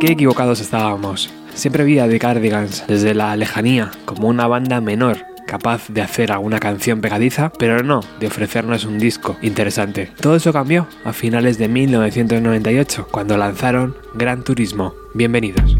Qué equivocados estábamos. Siempre vi a The Cardigans desde la lejanía como una banda menor capaz de hacer alguna canción pegadiza, pero no de ofrecernos un disco interesante. Todo eso cambió a finales de 1998, cuando lanzaron Gran Turismo. Bienvenidos.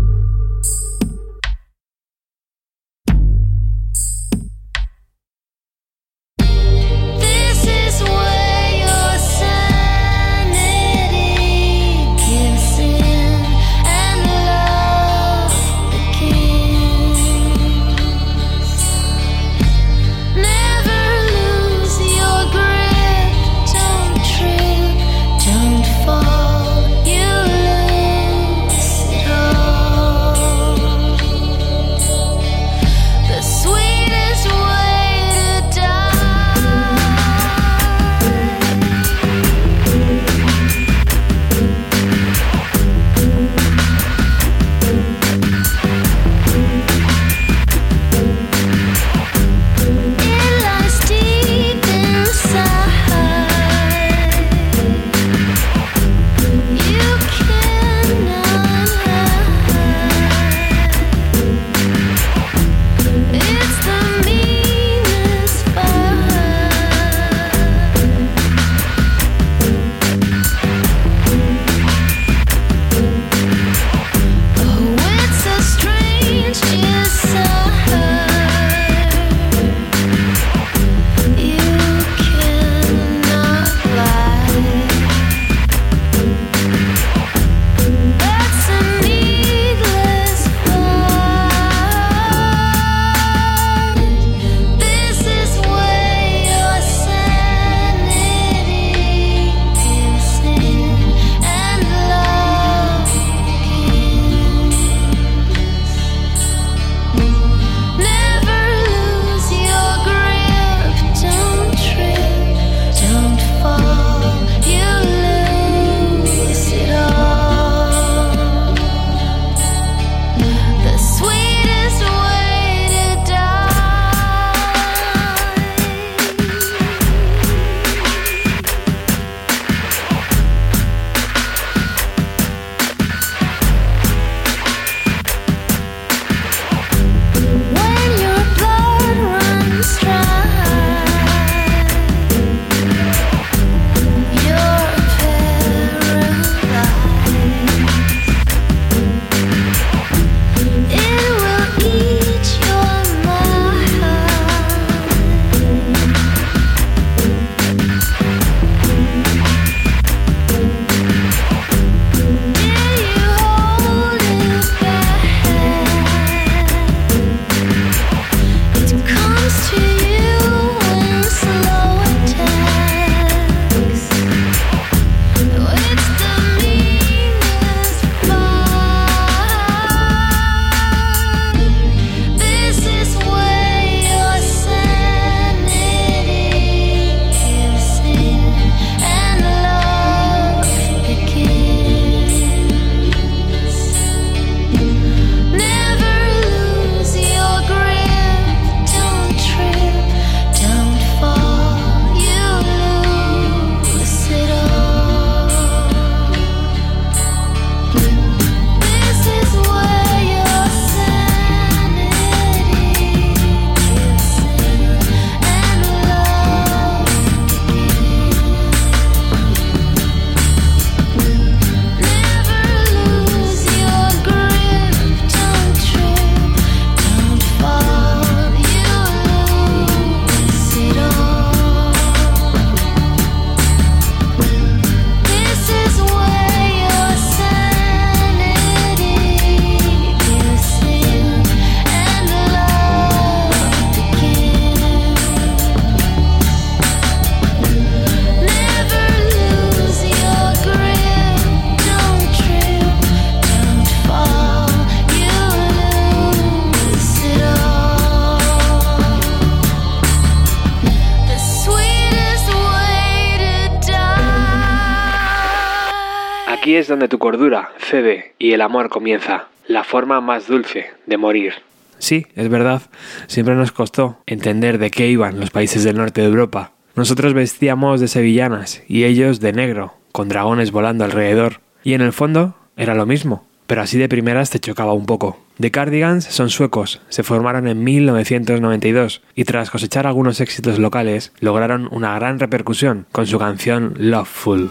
Donde tu cordura cede y el amor comienza, la forma más dulce de morir. Sí, es verdad, siempre nos costó entender de qué iban los países del norte de Europa. Nosotros vestíamos de sevillanas y ellos de negro, con dragones volando alrededor. Y en el fondo era lo mismo, pero así de primeras te chocaba un poco. The Cardigans son suecos, se formaron en 1992 y tras cosechar algunos éxitos locales lograron una gran repercusión con su canción Loveful.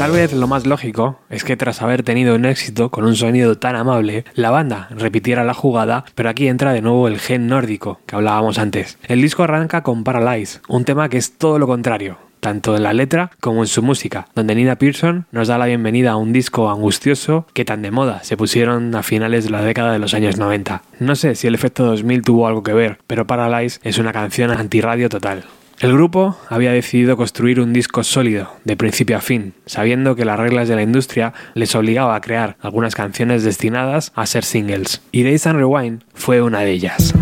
Tal vez lo más lógico es que tras haber tenido un éxito con un sonido tan amable, la banda repitiera la jugada, pero aquí entra de nuevo el gen nórdico que hablábamos antes. El disco arranca con Paralyze, un tema que es todo lo contrario, tanto en la letra como en su música, donde Nina Pearson nos da la bienvenida a un disco angustioso que tan de moda se pusieron a finales de la década de los años 90. No sé si el efecto 2000 tuvo algo que ver, pero Paralyze es una canción antirradio total. El grupo había decidido construir un disco sólido, de principio a fin, sabiendo que las reglas de la industria les obligaba a crear algunas canciones destinadas a ser singles, y Days and Rewind fue una de ellas.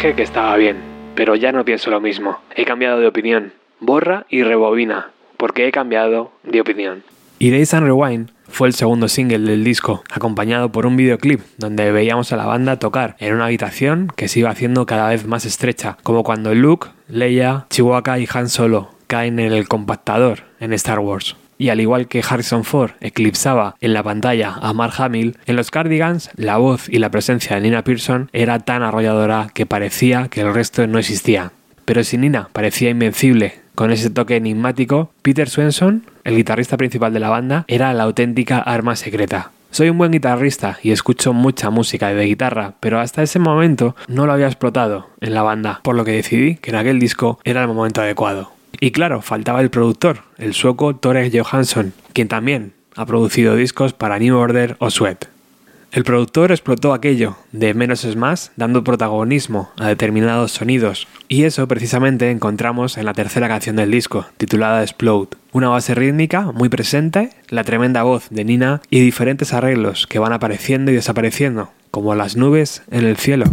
Dije que estaba bien, pero ya no pienso lo mismo. He cambiado de opinión. Borra y rebobina, porque he cambiado de opinión. Days and Rewind fue el segundo single del disco, acompañado por un videoclip donde veíamos a la banda tocar en una habitación que se iba haciendo cada vez más estrecha, como cuando Luke, Leia, Chihuahua y Han Solo caen en el compactador en Star Wars. Y al igual que Harrison Ford eclipsaba en la pantalla a Mark Hamill, en los Cardigans la voz y la presencia de Nina Pearson era tan arrolladora que parecía que el resto no existía. Pero si Nina parecía invencible con ese toque enigmático, Peter Swenson, el guitarrista principal de la banda, era la auténtica arma secreta. Soy un buen guitarrista y escucho mucha música de guitarra, pero hasta ese momento no lo había explotado en la banda, por lo que decidí que en aquel disco era el momento adecuado. Y claro, faltaba el productor, el sueco Tore Johansson, quien también ha producido discos para New Order o Sweat. El productor explotó aquello de menos es más, dando protagonismo a determinados sonidos, y eso precisamente encontramos en la tercera canción del disco, titulada Explode. Una base rítmica muy presente, la tremenda voz de Nina y diferentes arreglos que van apareciendo y desapareciendo, como las nubes en el cielo.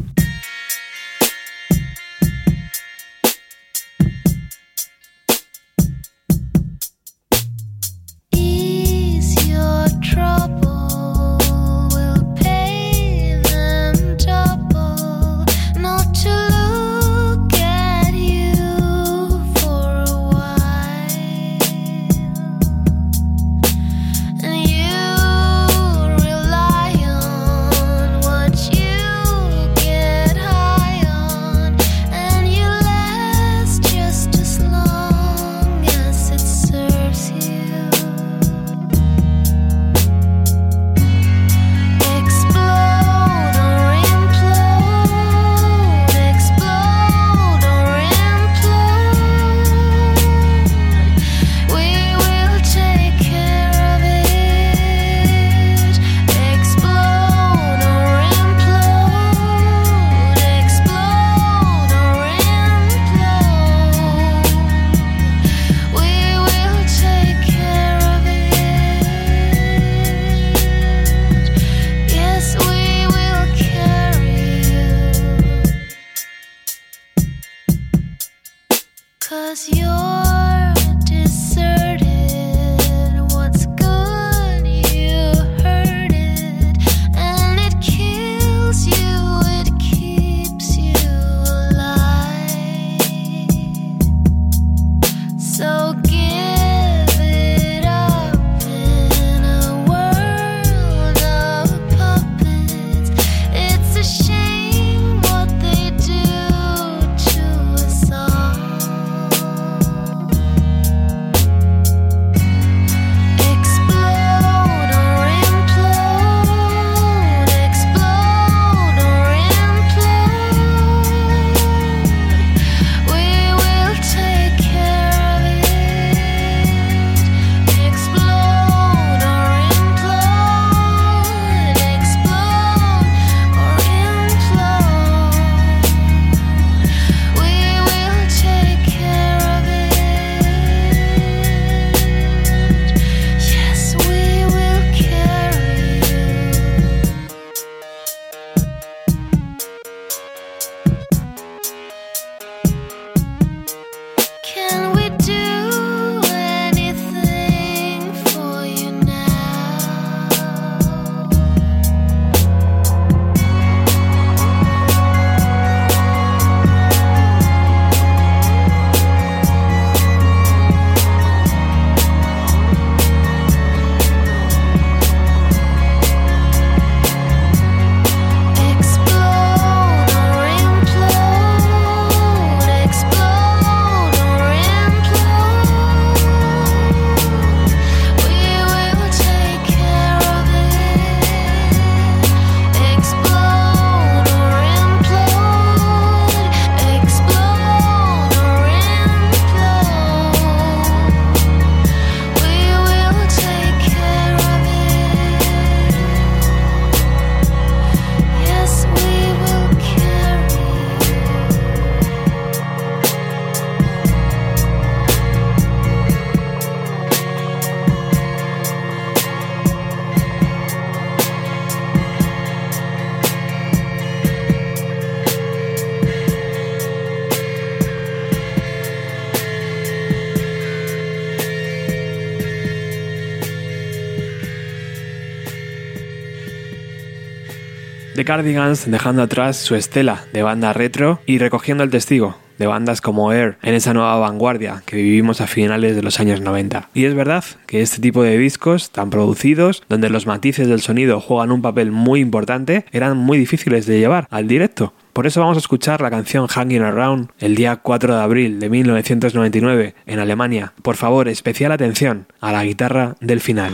Cardigans dejando atrás su estela de banda retro y recogiendo el testigo, de bandas como Air en esa nueva vanguardia que vivimos a finales de los años 90. Y es verdad que este tipo de discos tan producidos, donde los matices del sonido juegan un papel muy importante, eran muy difíciles de llevar al directo. Por eso vamos a escuchar la canción Hanging Around el día 4 de abril de 1999 en Alemania. Por favor, especial atención a la guitarra del final.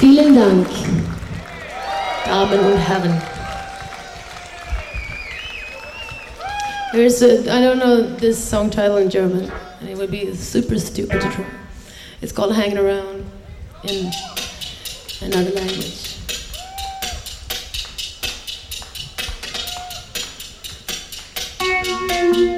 Vielen Dank. There's a, I don't know this song title in German, and it would be super stupid to try. It's called Hanging Around in another language. for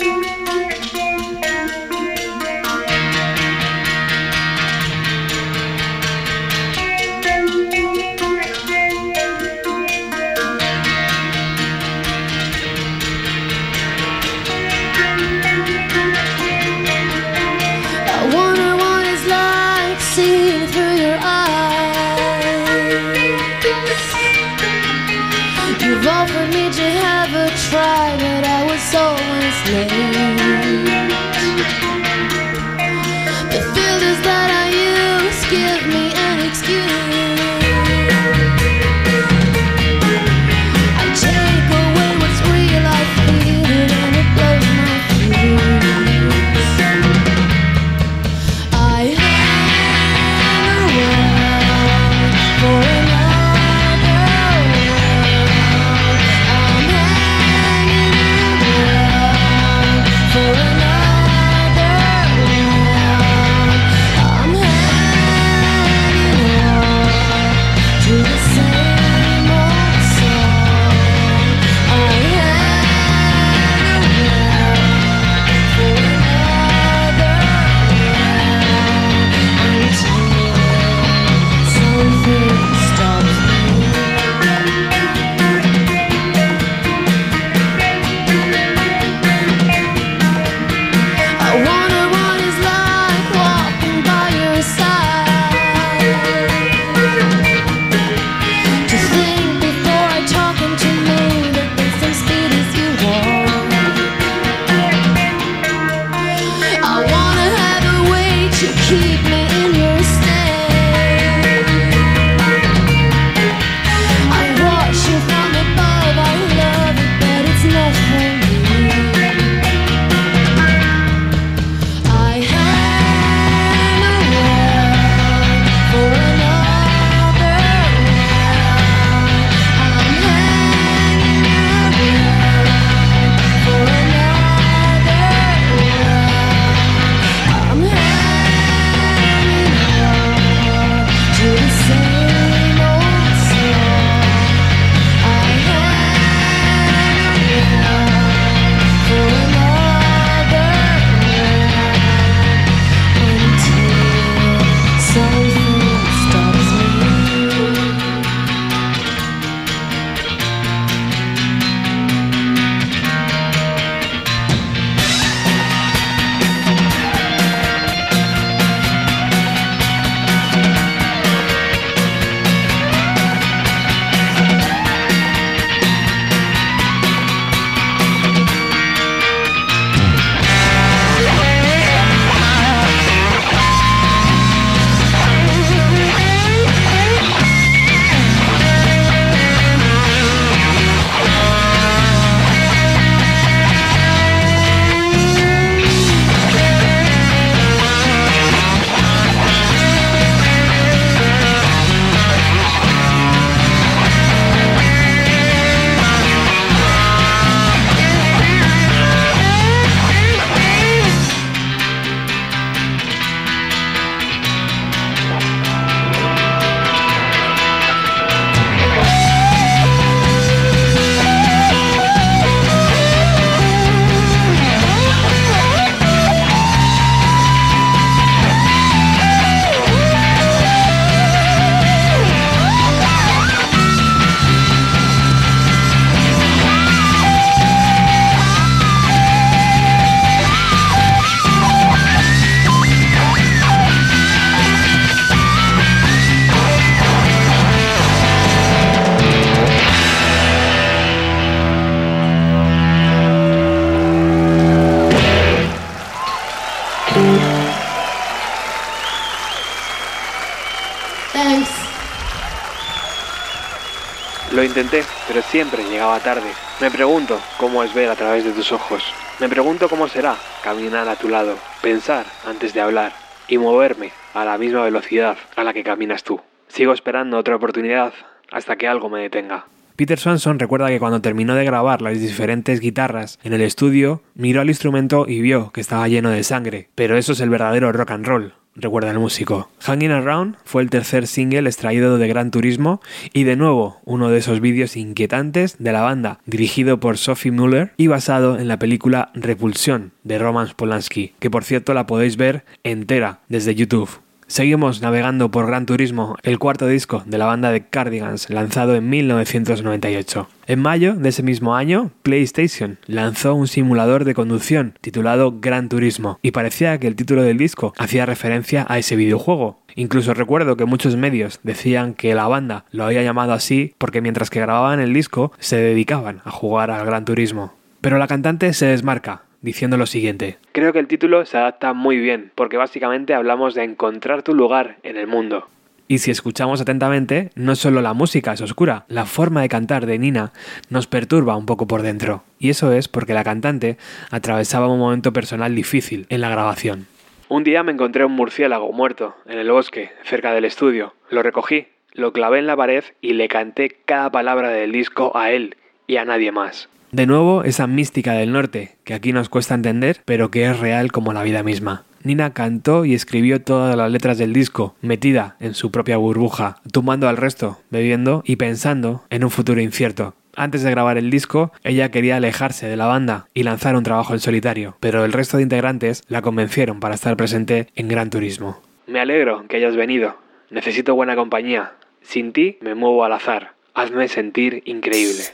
tarde. Me pregunto cómo es ver a través de tus ojos. Me pregunto cómo será caminar a tu lado, pensar antes de hablar y moverme a la misma velocidad a la que caminas tú. Sigo esperando otra oportunidad hasta que algo me detenga. Peter Swanson recuerda que cuando terminó de grabar las diferentes guitarras en el estudio, miró al instrumento y vio que estaba lleno de sangre. Pero eso es el verdadero rock and roll, recuerda el músico. Hanging Around fue el tercer single extraído de Gran Turismo y de nuevo uno de esos vídeos inquietantes de la banda, dirigido por Sophie Muller y basado en la película Repulsión de Roman Polanski, que por cierto la podéis ver entera desde YouTube. Seguimos navegando por Gran Turismo, el cuarto disco de la banda de Cardigans, lanzado en 1998. En mayo de ese mismo año, PlayStation lanzó un simulador de conducción titulado Gran Turismo, y parecía que el título del disco hacía referencia a ese videojuego. Incluso recuerdo que muchos medios decían que la banda lo había llamado así porque mientras que grababan el disco se dedicaban a jugar al Gran Turismo. Pero la cantante se desmarca diciendo lo siguiente. Creo que el título se adapta muy bien, porque básicamente hablamos de encontrar tu lugar en el mundo. Y si escuchamos atentamente, no solo la música es oscura, la forma de cantar de Nina nos perturba un poco por dentro. Y eso es porque la cantante atravesaba un momento personal difícil en la grabación. Un día me encontré un murciélago muerto en el bosque, cerca del estudio. Lo recogí, lo clavé en la pared y le canté cada palabra del disco a él y a nadie más. De nuevo, esa mística del norte, que aquí nos cuesta entender, pero que es real como la vida misma. Nina cantó y escribió todas las letras del disco, metida en su propia burbuja, tumbando al resto, bebiendo y pensando en un futuro incierto. Antes de grabar el disco, ella quería alejarse de la banda y lanzar un trabajo en solitario, pero el resto de integrantes la convencieron para estar presente en Gran Turismo. Me alegro que hayas venido. Necesito buena compañía. Sin ti me muevo al azar. Hazme sentir increíble.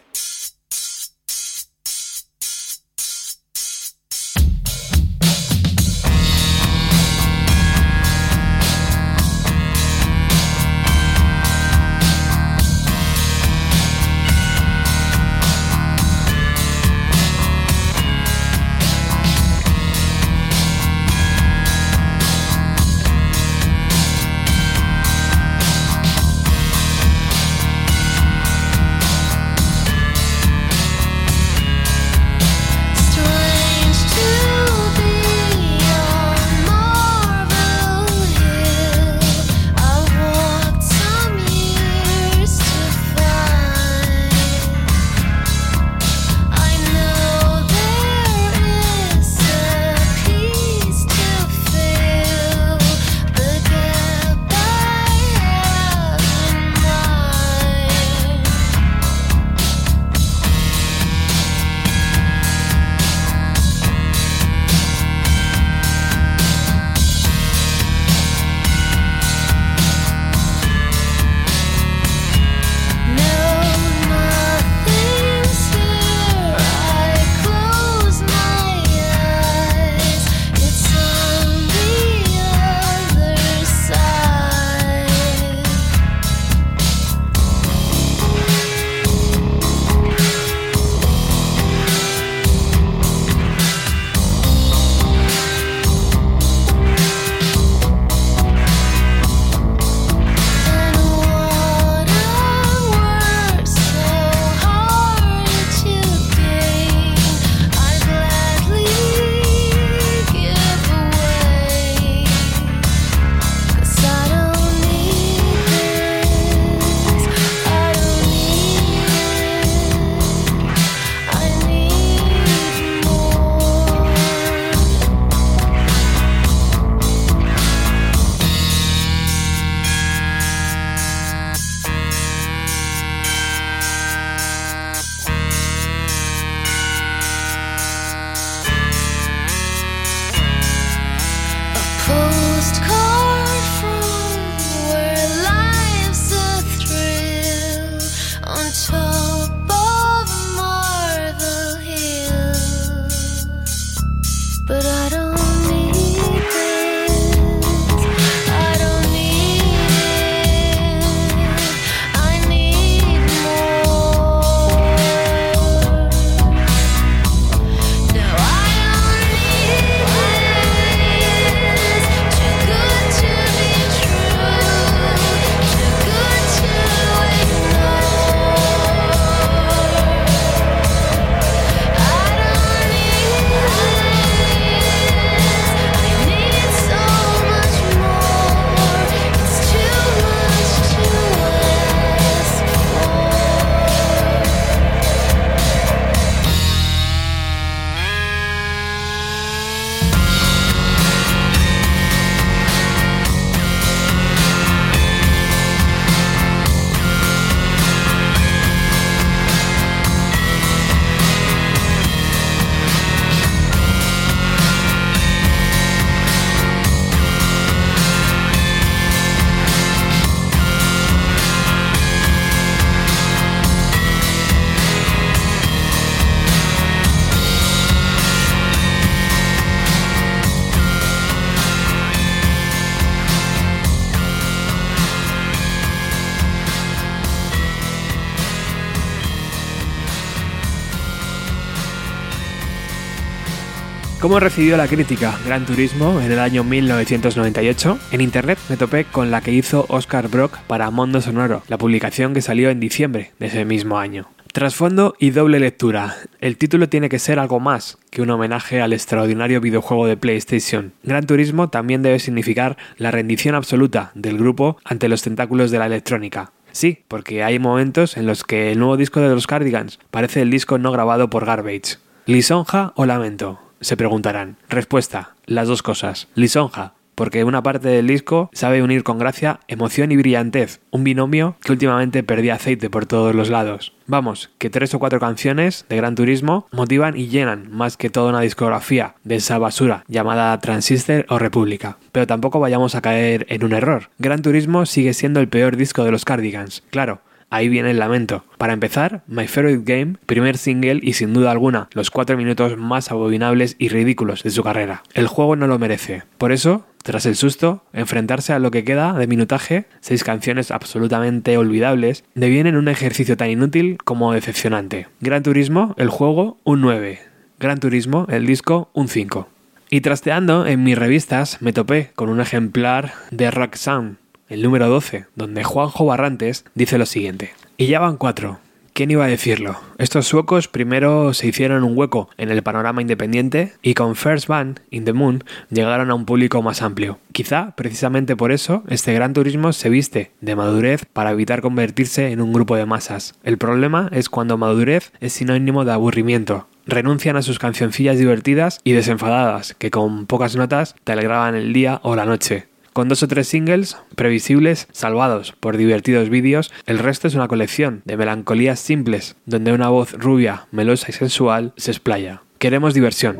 ¿Cómo recibió la crítica Gran Turismo en el año 1998? En internet me topé con la que hizo Oscar Brock para Mondo Sonoro, la publicación que salió en diciembre de ese mismo año. Trasfondo y doble lectura. El título tiene que ser algo más que un homenaje al extraordinario videojuego de PlayStation. Gran Turismo también debe significar la rendición absoluta del grupo ante los tentáculos de la electrónica. Sí, porque hay momentos en los que el nuevo disco de los Cardigans parece el disco no grabado por Garbage. ¿Lisonja o lamento? Se preguntarán. Respuesta, las dos cosas. Lisonja, porque una parte del disco sabe unir con gracia emoción y brillantez, un binomio que últimamente perdía aceite por todos los lados. Vamos, que tres o cuatro canciones de Gran Turismo motivan y llenan más que toda una discografía de esa basura llamada Transistor o República. Pero tampoco vayamos a caer en un error. Gran Turismo sigue siendo el peor disco de los Cardigans, claro, Ahí viene el lamento. Para empezar, My Favorite Game, primer single y sin duda alguna los cuatro minutos más abominables y ridículos de su carrera. El juego no lo merece. Por eso, tras el susto, enfrentarse a lo que queda de minutaje, seis canciones absolutamente olvidables, devienen un ejercicio tan inútil como decepcionante. Gran Turismo, el juego, un 9. Gran Turismo, el disco, un 5. Y trasteando en mis revistas me topé con un ejemplar de Rock Sound, el número 12, donde Juanjo Barrantes dice lo siguiente. Y ya van cuatro. ¿Quién iba a decirlo? Estos suecos primero se hicieron un hueco en el panorama independiente y con First Band in the Moon llegaron a un público más amplio. Quizá precisamente por eso este gran turismo se viste de madurez para evitar convertirse en un grupo de masas. El problema es cuando madurez es sinónimo de aburrimiento, renuncian a sus cancioncillas divertidas y desenfadadas, que con pocas notas te alegraban el día o la noche. Con dos o tres singles previsibles, salvados por divertidos vídeos, el resto es una colección de melancolías simples, donde una voz rubia, melosa y sensual se explaya. Queremos diversión.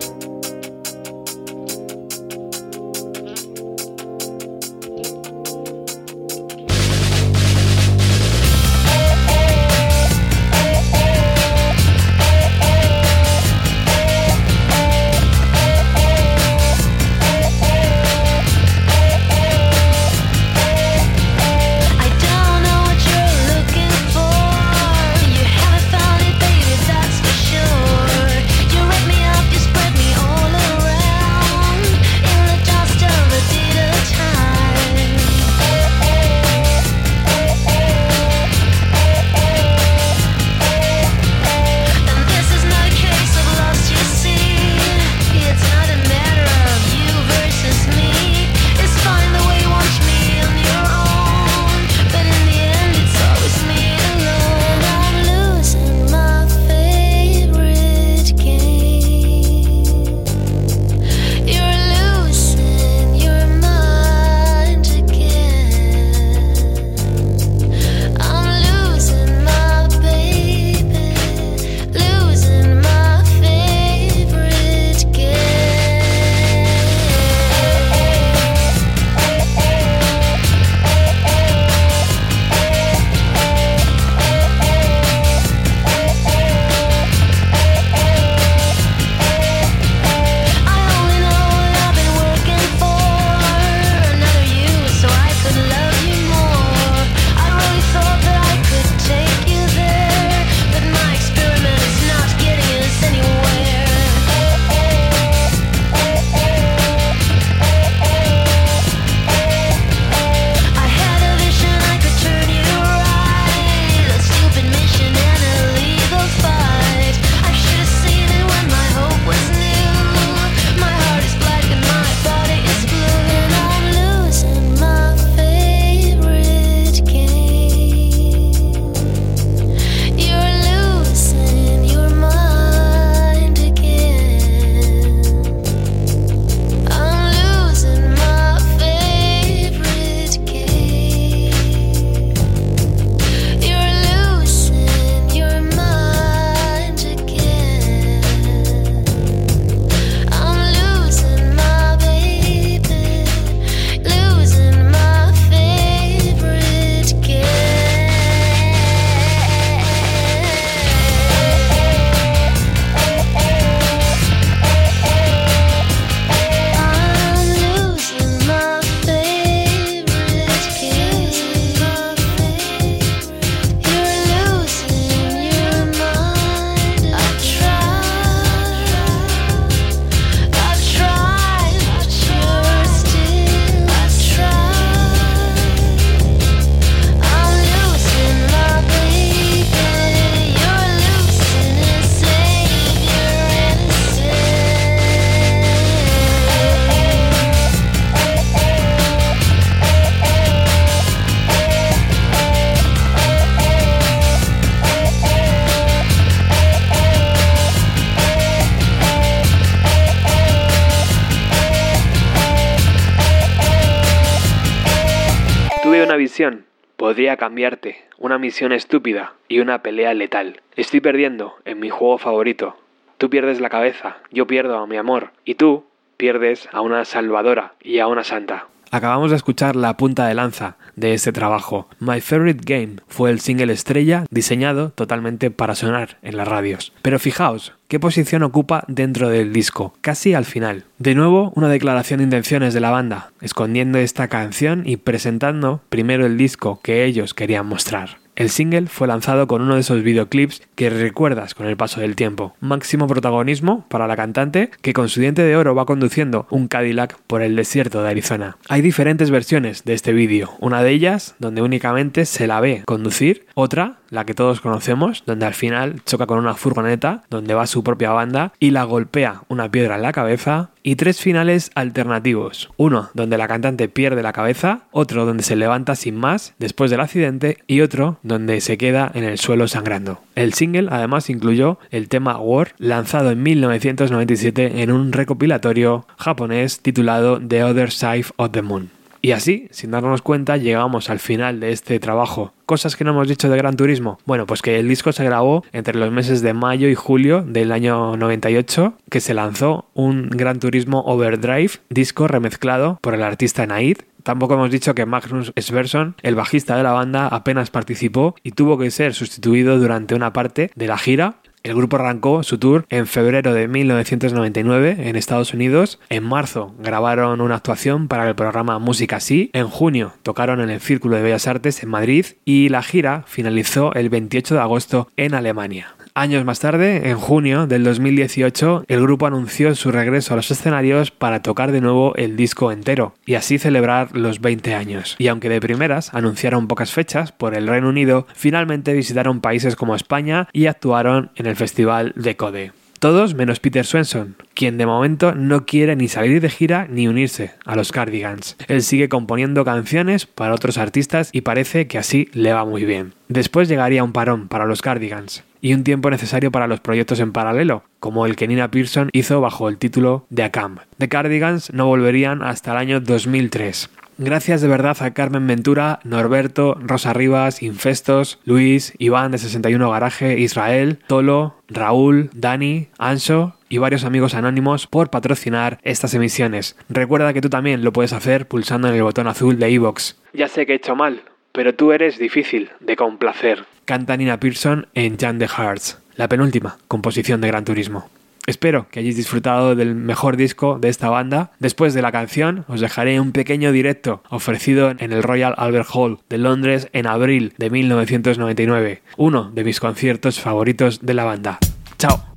Podría cambiarte, una misión estúpida y una pelea letal. Estoy perdiendo en mi juego favorito. Tú pierdes la cabeza, yo pierdo a mi amor, y tú pierdes a una salvadora y a una santa. Acabamos de escuchar la punta de lanza de este trabajo. My Favorite Game fue el single estrella diseñado totalmente para sonar en las radios. Pero fijaos, ¿qué posición ocupa dentro del disco? Casi al final. De nuevo, una declaración de intenciones de la banda, escondiendo esta canción y presentando primero el disco que ellos querían mostrar. El single fue lanzado con uno de esos videoclips que recuerdas con el paso del tiempo. Máximo protagonismo para la cantante que con su diente de oro va conduciendo un Cadillac por el desierto de Arizona. Hay diferentes versiones de este vídeo, una de ellas donde únicamente se la ve conducir, otra la que todos conocemos, donde al final choca con una furgoneta, donde va su propia banda y la golpea una piedra en la cabeza, y tres finales alternativos. Uno donde la cantante pierde la cabeza, otro donde se levanta sin más después del accidente y otro donde se queda en el suelo sangrando. El single además incluyó el tema War, lanzado en 1997 en un recopilatorio japonés titulado The Other Side of the Moon. Y así, sin darnos cuenta, llegamos al final de este trabajo. Cosas que no hemos dicho de Gran Turismo. Bueno, pues que el disco se grabó entre los meses de mayo y julio del año 98, que se lanzó un Gran Turismo Overdrive, disco remezclado por el artista Naid, Tampoco hemos dicho que Magnus Sverson, el bajista de la banda, apenas participó y tuvo que ser sustituido durante una parte de la gira el grupo arrancó su tour en febrero de 1999 en Estados Unidos. En marzo grabaron una actuación para el programa Música Sí. En junio tocaron en el Círculo de Bellas Artes en Madrid y la gira finalizó el 28 de agosto en Alemania. Años más tarde, en junio del 2018, el grupo anunció su regreso a los escenarios para tocar de nuevo el disco entero y así celebrar los 20 años. Y aunque de primeras anunciaron pocas fechas por el Reino Unido, finalmente visitaron países como España y actuaron en el Festival de Code. Todos menos Peter Swenson, quien de momento no quiere ni salir de gira ni unirse a los Cardigans. Él sigue componiendo canciones para otros artistas y parece que así le va muy bien. Después llegaría un parón para los Cardigans y un tiempo necesario para los proyectos en paralelo, como el que Nina Pearson hizo bajo el título de Camp. The Cardigans no volverían hasta el año 2003. Gracias de verdad a Carmen Ventura, Norberto, Rosa Rivas, Infestos, Luis, Iván de 61 Garaje, Israel, Tolo, Raúl, Dani, Anso y varios amigos anónimos por patrocinar estas emisiones. Recuerda que tú también lo puedes hacer pulsando en el botón azul de iVoox. Ya sé que he hecho mal, pero tú eres difícil de complacer. Canta Nina Pearson en Jan the Hearts, la penúltima composición de Gran Turismo. Espero que hayáis disfrutado del mejor disco de esta banda. Después de la canción os dejaré un pequeño directo ofrecido en el Royal Albert Hall de Londres en abril de 1999, uno de mis conciertos favoritos de la banda. ¡Chao!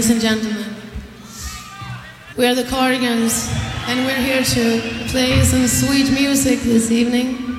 Ladies and gentlemen. We are the Cardigans, and we're here to play some sweet music this evening.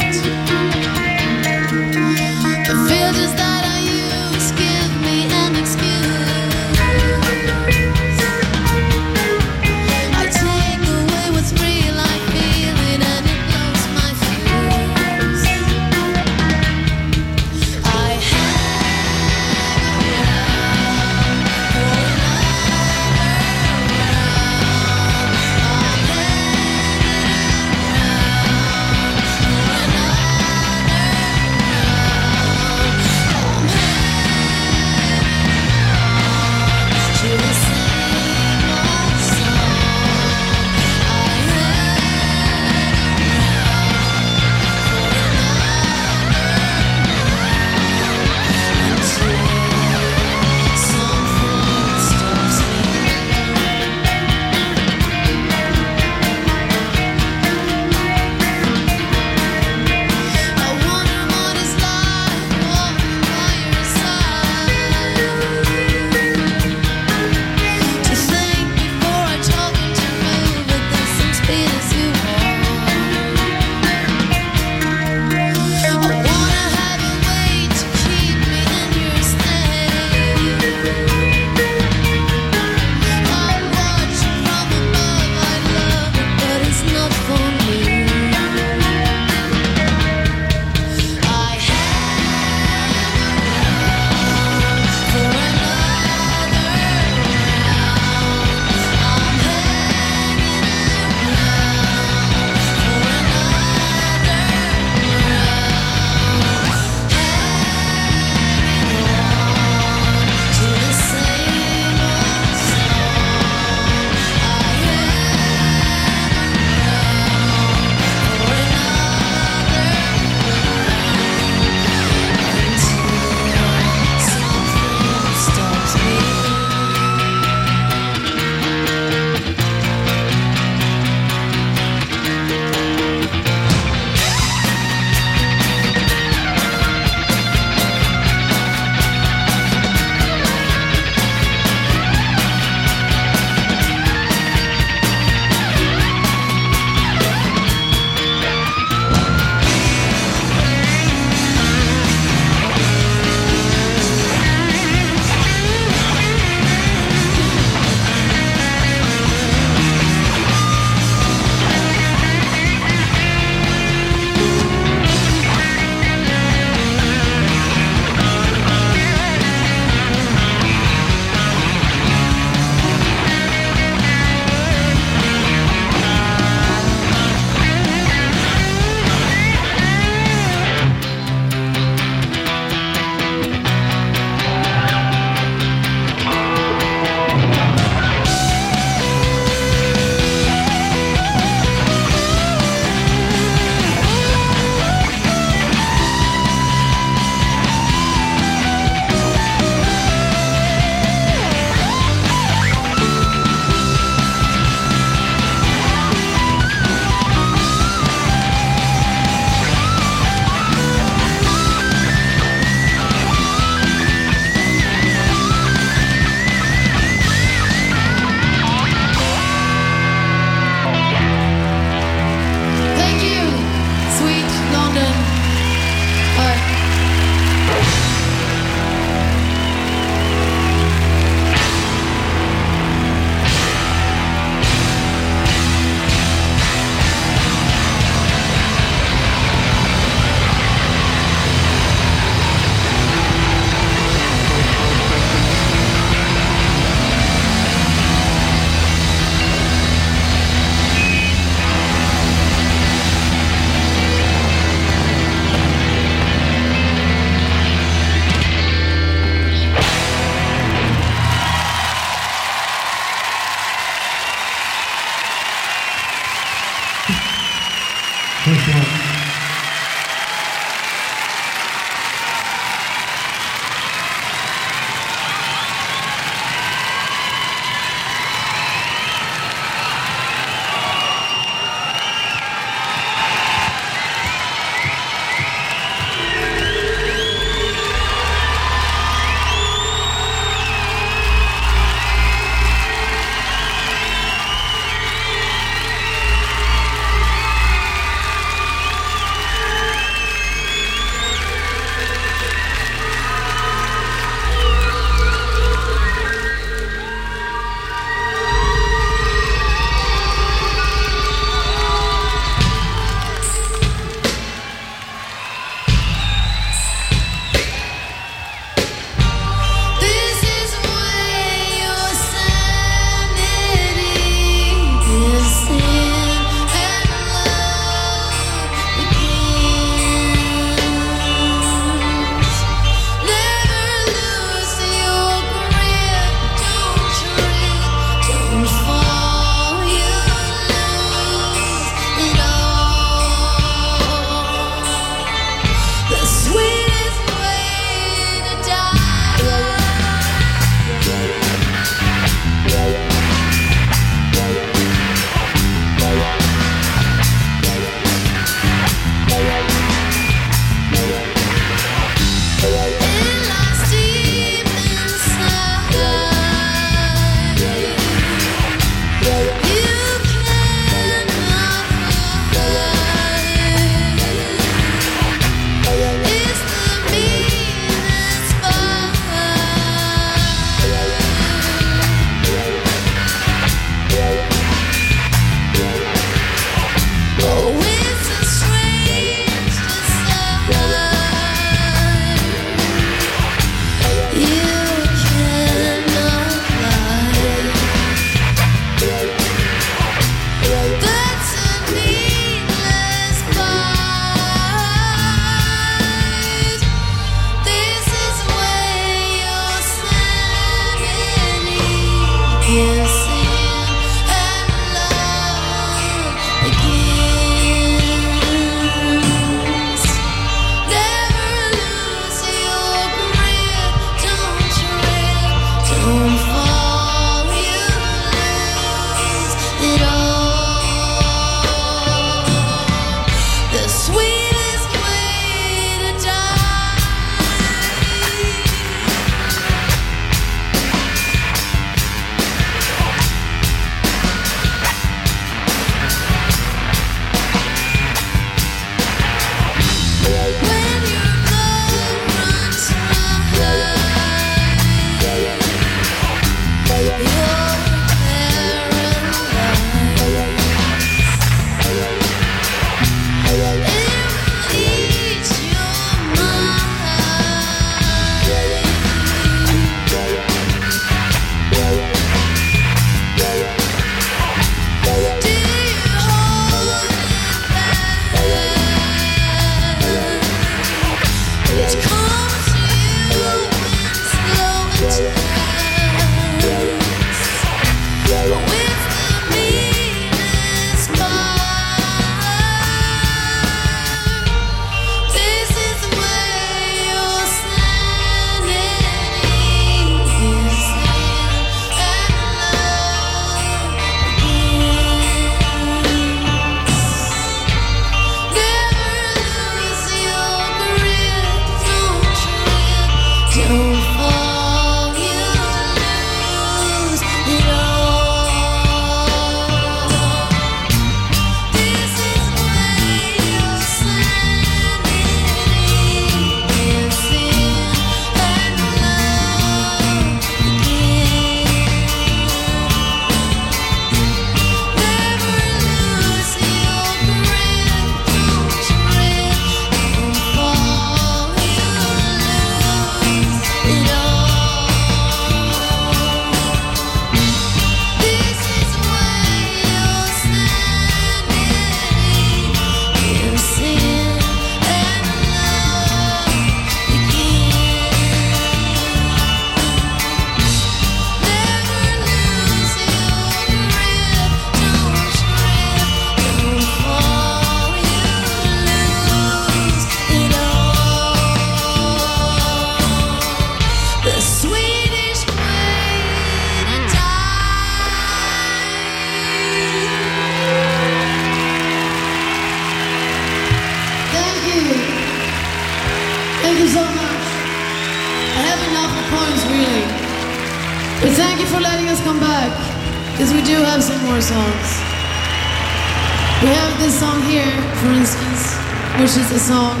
We have this song here, for instance, which is a song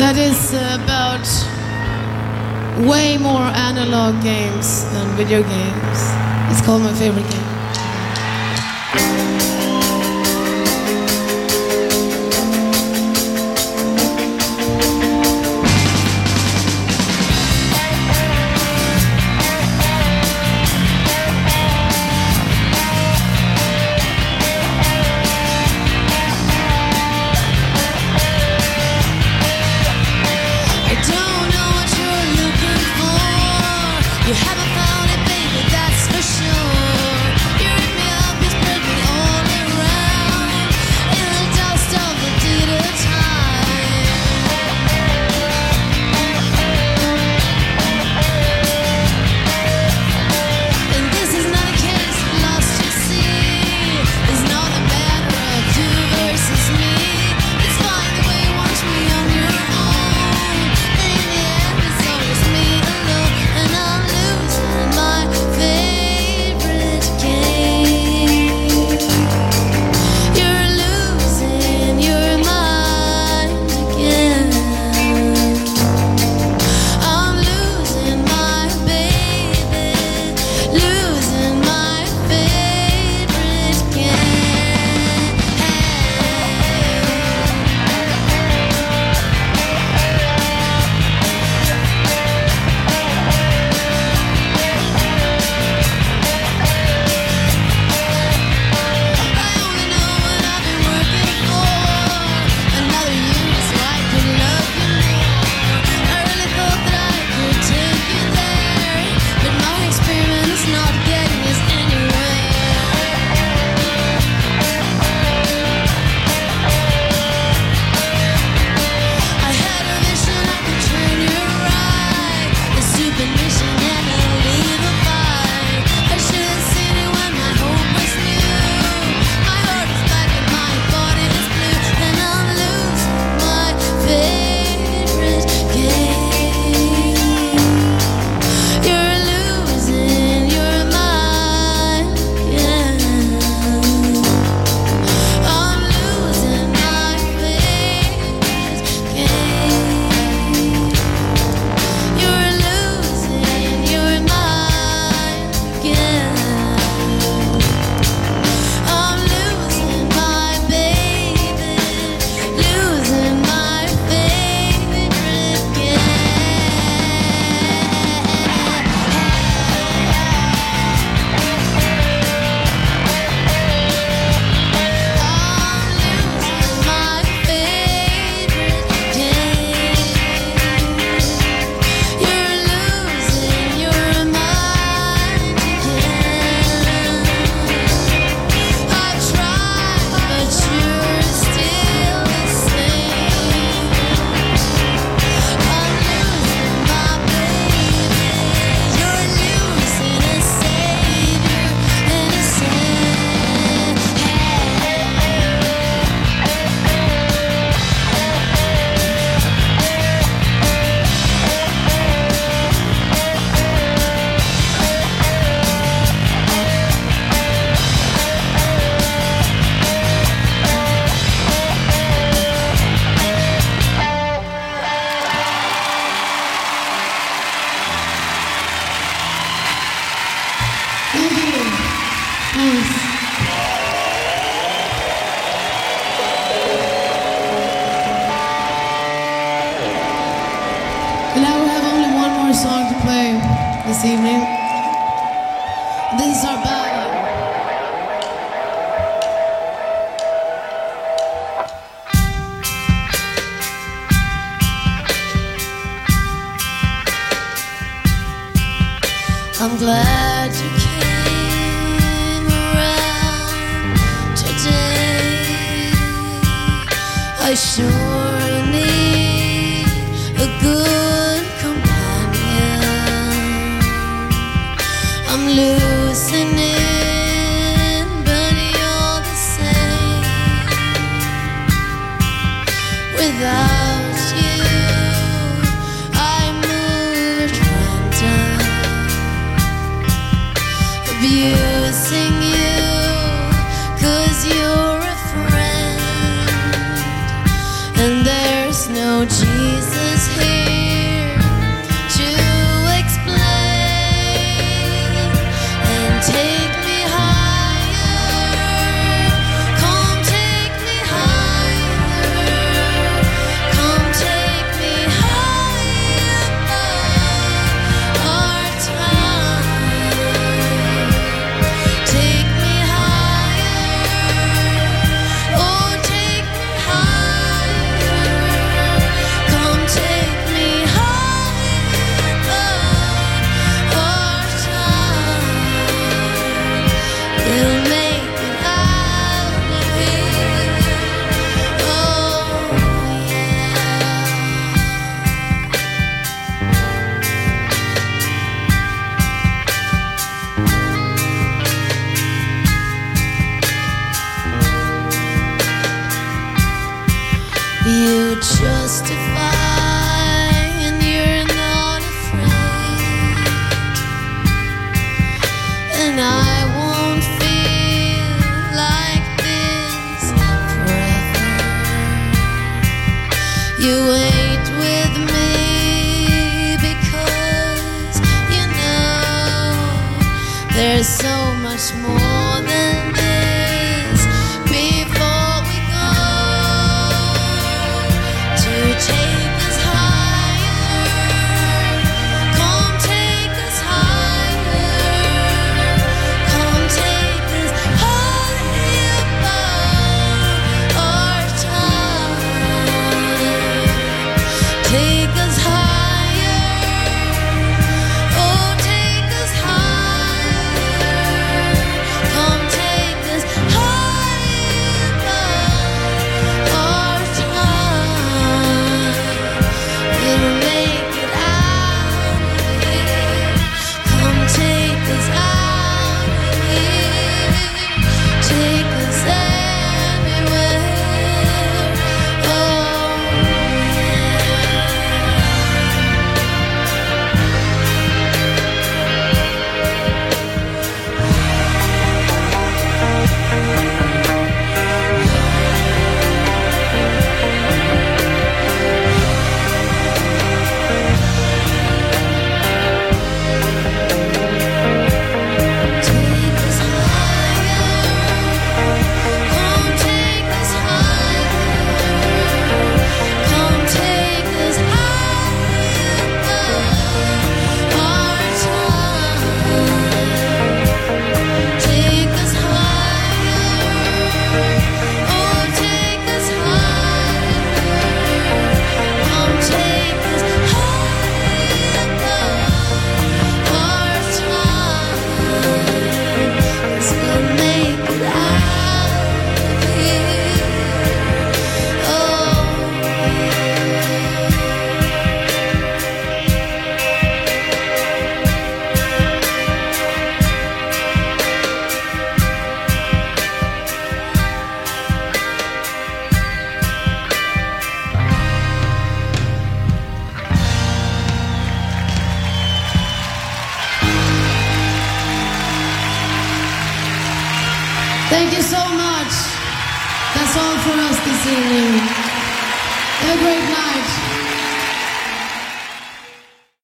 that is about way more analog games than video games. It's called my favorite game. I'm glad you came around today. I sure need a good.